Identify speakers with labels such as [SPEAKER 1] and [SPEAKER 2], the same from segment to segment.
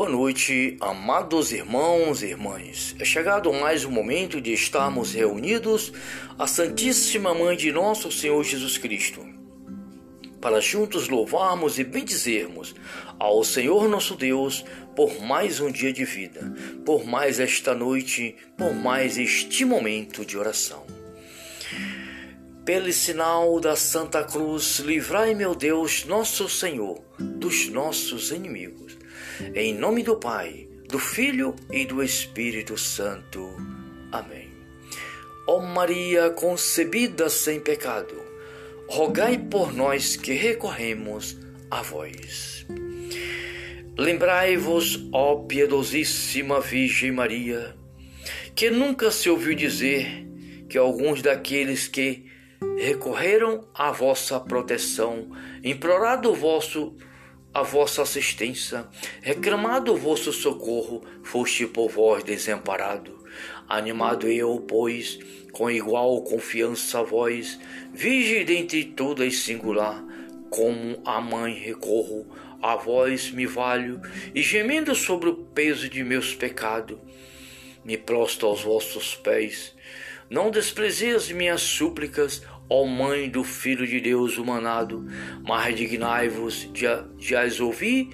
[SPEAKER 1] Boa noite, amados irmãos e irmãs. É chegado mais um momento de estarmos reunidos à Santíssima Mãe de nosso Senhor Jesus Cristo, para juntos louvarmos e bendizermos ao Senhor nosso Deus por mais um dia de vida, por mais esta noite, por mais este momento de oração. Pelo sinal da Santa Cruz, livrai, meu Deus, nosso Senhor, dos nossos inimigos. Em nome do Pai, do Filho e do Espírito Santo. Amém. Ó Maria concebida sem pecado, rogai por nós que recorremos a vós. Lembrai-vos, ó piedosíssima Virgem Maria, que nunca se ouviu dizer que alguns daqueles que recorreram à vossa proteção, implorado o vosso a vossa assistência, reclamado o vosso socorro, foste por vós desamparado. Animado eu, pois, com igual confiança a vós, vige dentre todas singular, como a mãe recorro, a vós me valho, e gemendo sobre o peso de meus pecados, me prostro aos vossos pés. Não desprezeis minhas súplicas, ó Mãe do Filho de Deus humanado, mas dignai-vos de, de as ouvir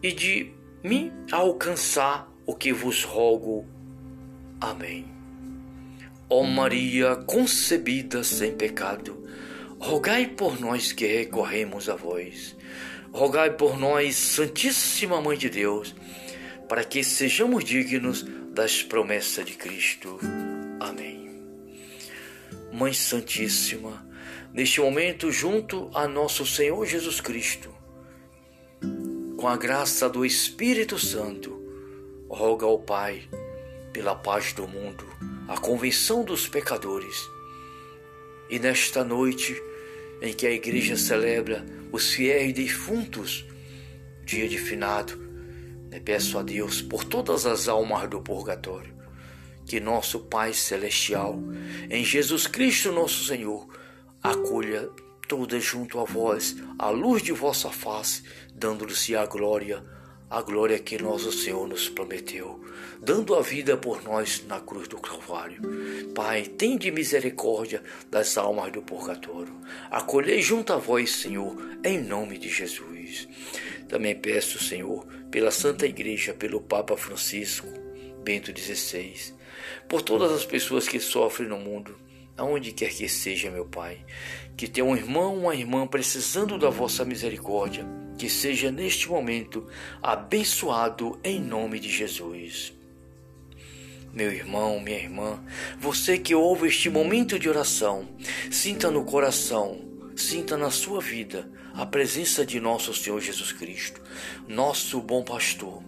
[SPEAKER 1] e de me alcançar o que vos rogo. Amém. Ó Maria concebida sem pecado, rogai por nós que recorremos a vós. Rogai por nós, Santíssima Mãe de Deus, para que sejamos dignos das promessas de Cristo. Amém. Mãe Santíssima, neste momento, junto a nosso Senhor Jesus Cristo, com a graça do Espírito Santo, roga ao Pai pela paz do mundo, a convenção dos pecadores. E nesta noite em que a Igreja celebra os fiéis defuntos, dia de finado, né, peço a Deus por todas as almas do purgatório que nosso Pai Celestial, em Jesus Cristo nosso Senhor, acolha toda junto a vós a luz de vossa face, dando-lhe a glória, a glória que nosso Senhor nos prometeu, dando a vida por nós na cruz do Calvário. Pai, tende misericórdia das almas do purgatório. Acolhei junto a vós, Senhor, em nome de Jesus. Também peço, Senhor, pela Santa Igreja, pelo Papa Francisco, Bento XVI, por todas as pessoas que sofrem no mundo, aonde quer que seja, meu Pai, que tenha um irmão ou uma irmã precisando da vossa misericórdia, que seja neste momento abençoado em nome de Jesus. Meu irmão, minha irmã, você que ouve este momento de oração, sinta no coração, sinta na sua vida a presença de nosso Senhor Jesus Cristo, nosso bom pastor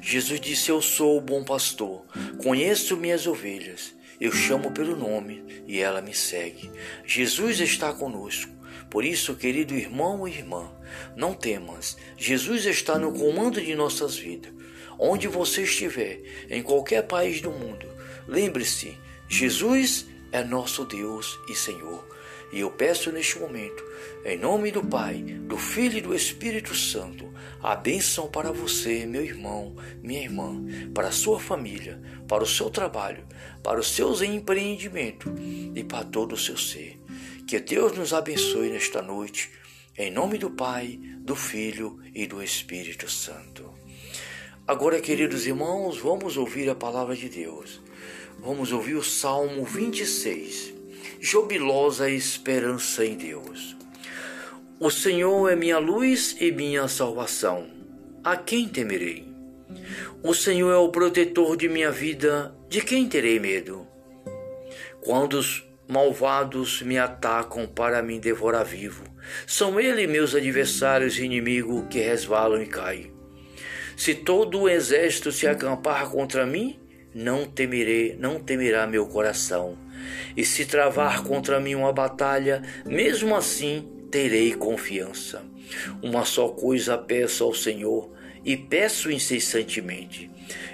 [SPEAKER 1] Jesus disse: Eu sou o bom pastor, conheço minhas ovelhas, eu chamo pelo nome e ela me segue. Jesus está conosco. Por isso, querido irmão e irmã, não temas. Jesus está no comando de nossas vidas. Onde você estiver, em qualquer país do mundo, lembre-se: Jesus é nosso Deus e Senhor. E eu peço neste momento, em nome do Pai, do Filho e do Espírito Santo, a bênção para você, meu irmão, minha irmã, para a sua família, para o seu trabalho, para os seus empreendimentos e para todo o seu ser. Que Deus nos abençoe nesta noite, em nome do Pai, do Filho e do Espírito Santo. Agora, queridos irmãos, vamos ouvir a palavra de Deus. Vamos ouvir o Salmo 26 jubilosa esperança em Deus. O Senhor é minha luz e minha salvação. A quem temerei? O Senhor é o protetor de minha vida. De quem terei medo? Quando os malvados me atacam para me devorar vivo, são eles meus adversários e inimigos que resvalam e caem. Se todo o exército se acampar contra mim, não temerei, não temerá meu coração. E se travar contra mim uma batalha, mesmo assim terei confiança. Uma só coisa peço ao Senhor, e peço incessantemente: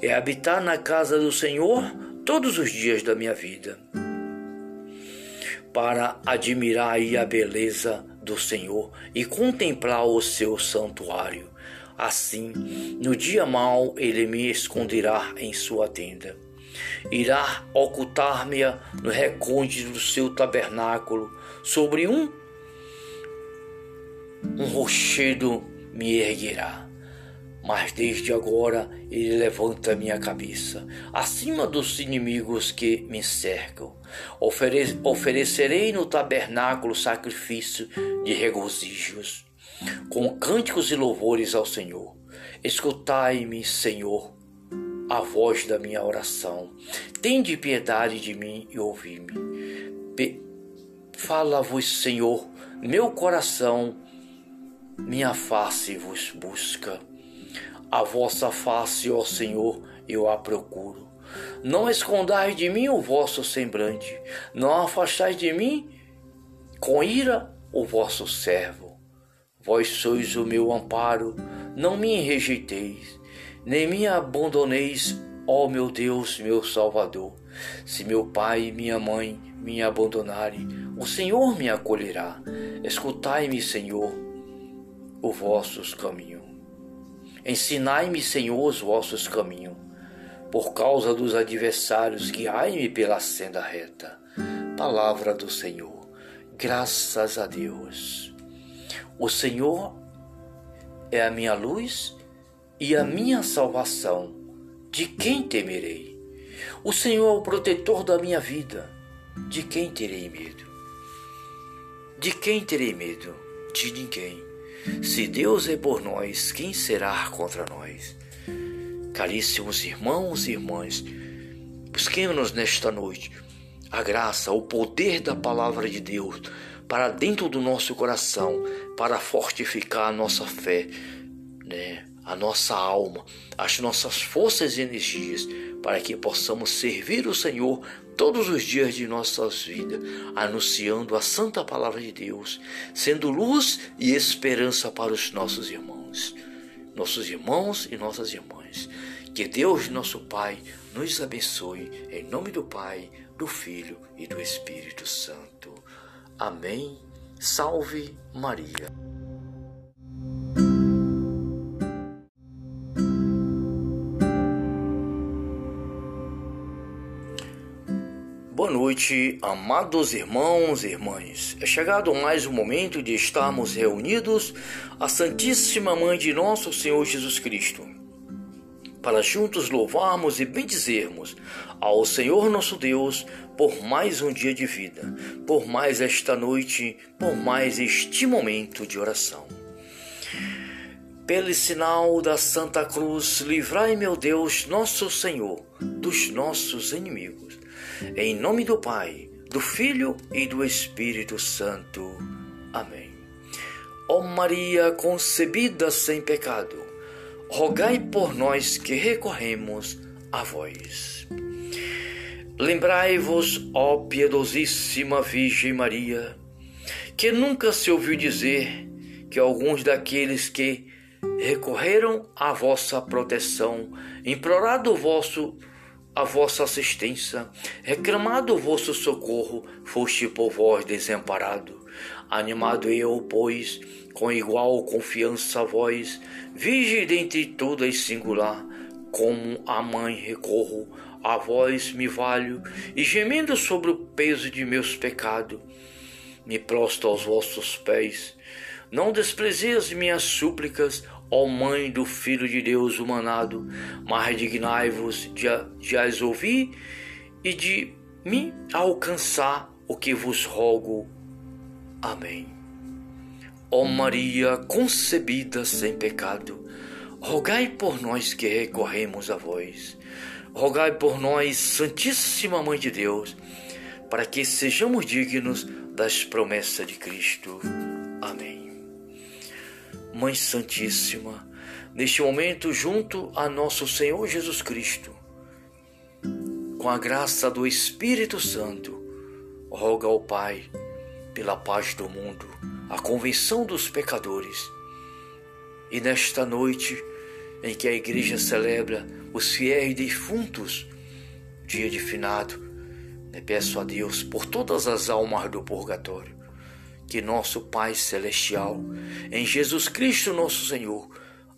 [SPEAKER 1] é habitar na casa do Senhor todos os dias da minha vida, para admirar a beleza do Senhor e contemplar o seu santuário Assim, no dia mau, ele me esconderá em sua tenda. Irá ocultar-me no recôndito do seu tabernáculo, sobre um um rochedo me erguerá. Mas desde agora ele levanta minha cabeça acima dos inimigos que me cercam. Ofere oferecerei no tabernáculo sacrifício de regozijos com cânticos e louvores ao Senhor. Escutai-me, Senhor, a voz da minha oração. Tende piedade de mim e ouvi-me. Fala-vos, Senhor, meu coração, minha face vos busca. A vossa face, ó Senhor, eu a procuro. Não escondais de mim o vosso semblante, não afastais de mim com ira o vosso servo. Vós sois o meu amparo, não me rejeiteis, nem me abandoneis, ó meu Deus, meu Salvador. Se meu pai e minha mãe me abandonarem, o Senhor me acolherá. Escutai-me, Senhor, os vossos caminhos. Ensinai-me, Senhor, os vossos caminhos. Por causa dos adversários, guiai-me pela senda reta. Palavra do Senhor. Graças a Deus. O Senhor é a minha luz e a minha salvação. De quem temerei? O Senhor é o protetor da minha vida. De quem terei medo? De quem terei medo? De ninguém. Se Deus é por nós, quem será contra nós? Caríssimos irmãos e irmãs, busquemos nesta noite a graça, o poder da palavra de Deus para dentro do nosso coração, para fortificar a nossa fé, né? A nossa alma, as nossas forças e energias, para que possamos servir o Senhor todos os dias de nossas vidas, anunciando a santa palavra de Deus, sendo luz e esperança para os nossos irmãos, nossos irmãos e nossas irmãs. Que Deus, nosso Pai, nos abençoe, em nome do Pai, do Filho e do Espírito Santo. Amém. Salve Maria. Boa noite, amados irmãos e irmãs. É chegado mais um momento de estarmos reunidos à Santíssima Mãe de Nosso Senhor Jesus Cristo para juntos louvarmos e bendizermos ao Senhor nosso Deus por mais um dia de vida, por mais esta noite, por mais este momento de oração. Pelo sinal da Santa Cruz, livrai, meu Deus, nosso Senhor, dos nossos inimigos. Em nome do Pai, do Filho e do Espírito Santo. Amém. Ó Maria concebida sem pecado, rogai por nós que recorremos a vós. Lembrai-vos, ó piedosíssima Virgem Maria, que nunca se ouviu dizer que alguns daqueles que recorreram à vossa proteção, implorado o vosso a vossa assistência, reclamado o vosso socorro, foste por vós desamparado. Animado eu, pois, com igual confiança a vós, vige dentre todas singular, como a mãe recorro, a vós me valho, e gemendo sobre o peso de meus pecados, me prostro aos vossos pés. Não desprezeis minhas súplicas, ó Mãe do Filho de Deus humanado, mas dignai-vos de, de as ouvir e de me alcançar o que vos rogo. Amém. Ó Maria concebida sem pecado, rogai por nós que recorremos a vós. Rogai por nós, Santíssima Mãe de Deus, para que sejamos dignos das promessas de Cristo. Amém. Mãe Santíssima, neste momento, junto a nosso Senhor Jesus Cristo, com a graça do Espírito Santo, roga ao Pai pela paz do mundo a convenção dos pecadores. E nesta noite em que a igreja celebra os fiéis defuntos, dia de finado, né, peço a Deus por todas as almas do purgatório, que nosso Pai Celestial, em Jesus Cristo nosso Senhor,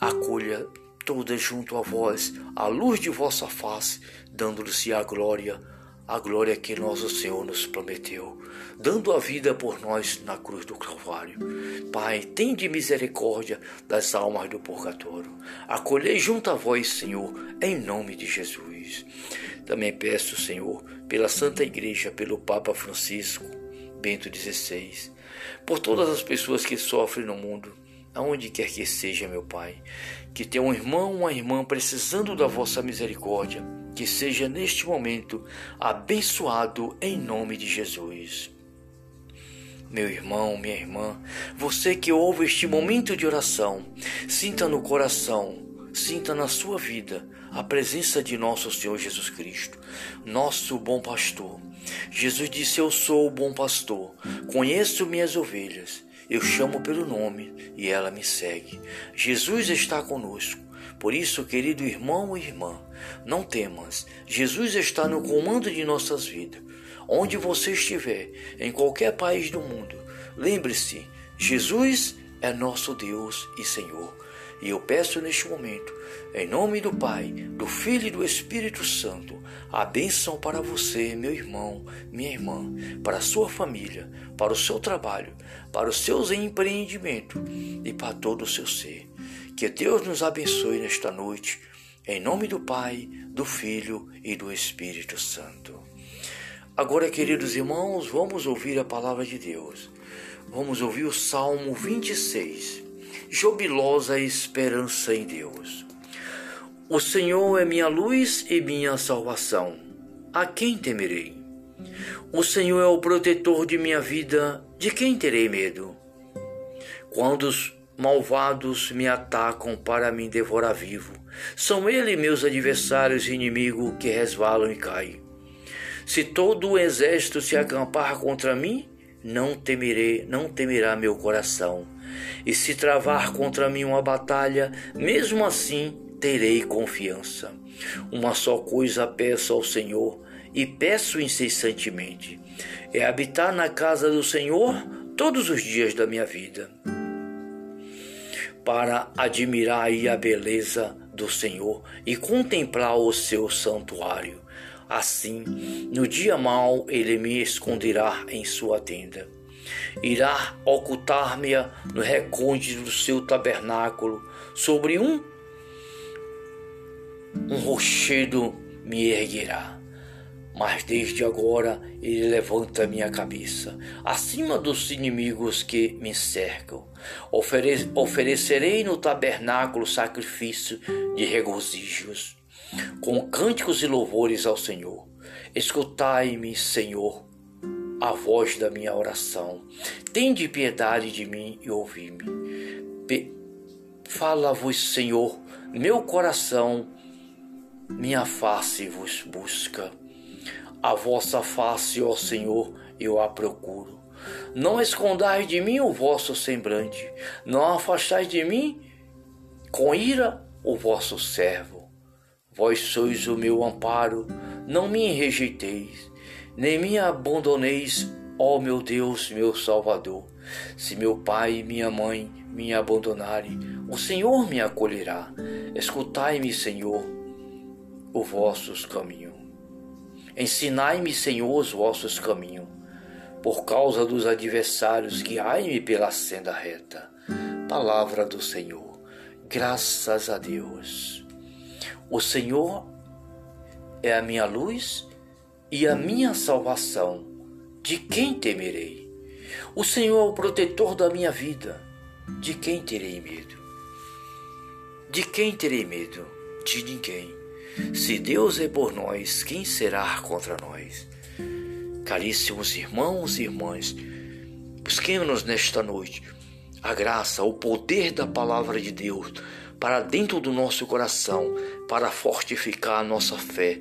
[SPEAKER 1] acolha toda junto a vós a luz de vossa face, dando-lhe a glória, a glória que nosso Senhor nos prometeu, dando a vida por nós na cruz do Calvário. Pai, tende misericórdia das almas do purgatório. Acolhei junto a vós, Senhor, em nome de Jesus. Também peço, Senhor, pela Santa Igreja, pelo Papa Francisco, Bento XVI, por todas as pessoas que sofrem no mundo, aonde quer que seja, meu Pai, que tenha um irmão, uma irmã precisando da vossa misericórdia, que seja neste momento abençoado em nome de Jesus. Meu irmão, minha irmã, você que ouve este momento de oração, sinta no coração, sinta na sua vida a presença de nosso Senhor Jesus Cristo, nosso bom pastor. Jesus disse: Eu sou o bom pastor, conheço minhas ovelhas eu chamo pelo nome e ela me segue. Jesus está conosco. Por isso, querido irmão e irmã, não temas. Jesus está no comando de nossas vidas. Onde você estiver, em qualquer país do mundo, lembre-se: Jesus é nosso Deus e Senhor. E eu peço neste momento, em nome do Pai, do Filho e do Espírito Santo, a bênção para você, meu irmão, minha irmã, para a sua família, para o seu trabalho, para os seus empreendimentos e para todo o seu ser. Que Deus nos abençoe nesta noite, em nome do Pai, do Filho e do Espírito Santo. Agora, queridos irmãos, vamos ouvir a palavra de Deus. Vamos ouvir o Salmo 26 jubilosa esperança em Deus. O Senhor é minha luz e minha salvação. A quem temerei? O Senhor é o protetor de minha vida. De quem terei medo? Quando os malvados me atacam para me devorar vivo, são eles meus adversários e inimigos que resvalam e caem. Se todo o exército se acampar contra mim, não temerei, não temerá meu coração. E se travar contra mim uma batalha, mesmo assim terei confiança. Uma só coisa peço ao Senhor, e peço incessantemente: é habitar na casa do Senhor todos os dias da minha vida, para admirar a beleza do Senhor e contemplar o seu santuário. Assim, no dia mau, ele me esconderá em sua tenda irá ocultar-me no recôndito do seu tabernáculo, sobre um um rochedo me erguerá. Mas desde agora ele levanta minha cabeça acima dos inimigos que me cercam. Ofere oferecerei no tabernáculo sacrifício de regozijos, com cânticos e louvores ao Senhor. Escutai-me, Senhor, a voz da minha oração. Tende piedade de mim e ouvi-me. Fala-vos, Senhor, meu coração, minha face vos busca. A vossa face, ó Senhor, eu a procuro. Não escondais de mim o vosso semblante, não afastais de mim com ira o vosso servo. Vós sois o meu amparo, não me rejeiteis nem me abandoneis, ó meu Deus, meu Salvador. Se meu pai e minha mãe me abandonarem, o Senhor me acolherá. Escutai-me, Senhor, os vossos caminhos. Ensinai-me, Senhor, os vossos caminhos. Por causa dos adversários, guiai-me pela senda reta. Palavra do Senhor. Graças a Deus. O Senhor é a minha luz e a minha salvação. De quem temerei? O Senhor é o protetor da minha vida. De quem terei medo? De quem terei medo? De ninguém. Se Deus é por nós, quem será contra nós? Caríssimos irmãos e irmãs, busquemos nesta noite a graça, o poder da palavra de Deus para dentro do nosso coração, para fortificar a nossa fé,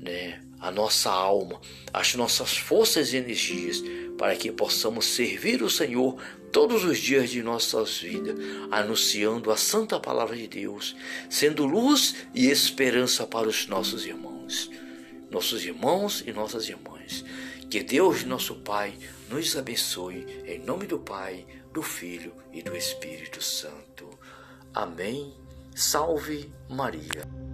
[SPEAKER 1] né? a nossa alma, as nossas forças e energias, para que possamos servir o Senhor todos os dias de nossas vidas, anunciando a santa palavra de Deus, sendo luz e esperança para os nossos irmãos, nossos irmãos e nossas irmãs. Que Deus, nosso Pai, nos abençoe, em nome do Pai, do Filho e do Espírito Santo. Amém. Salve Maria.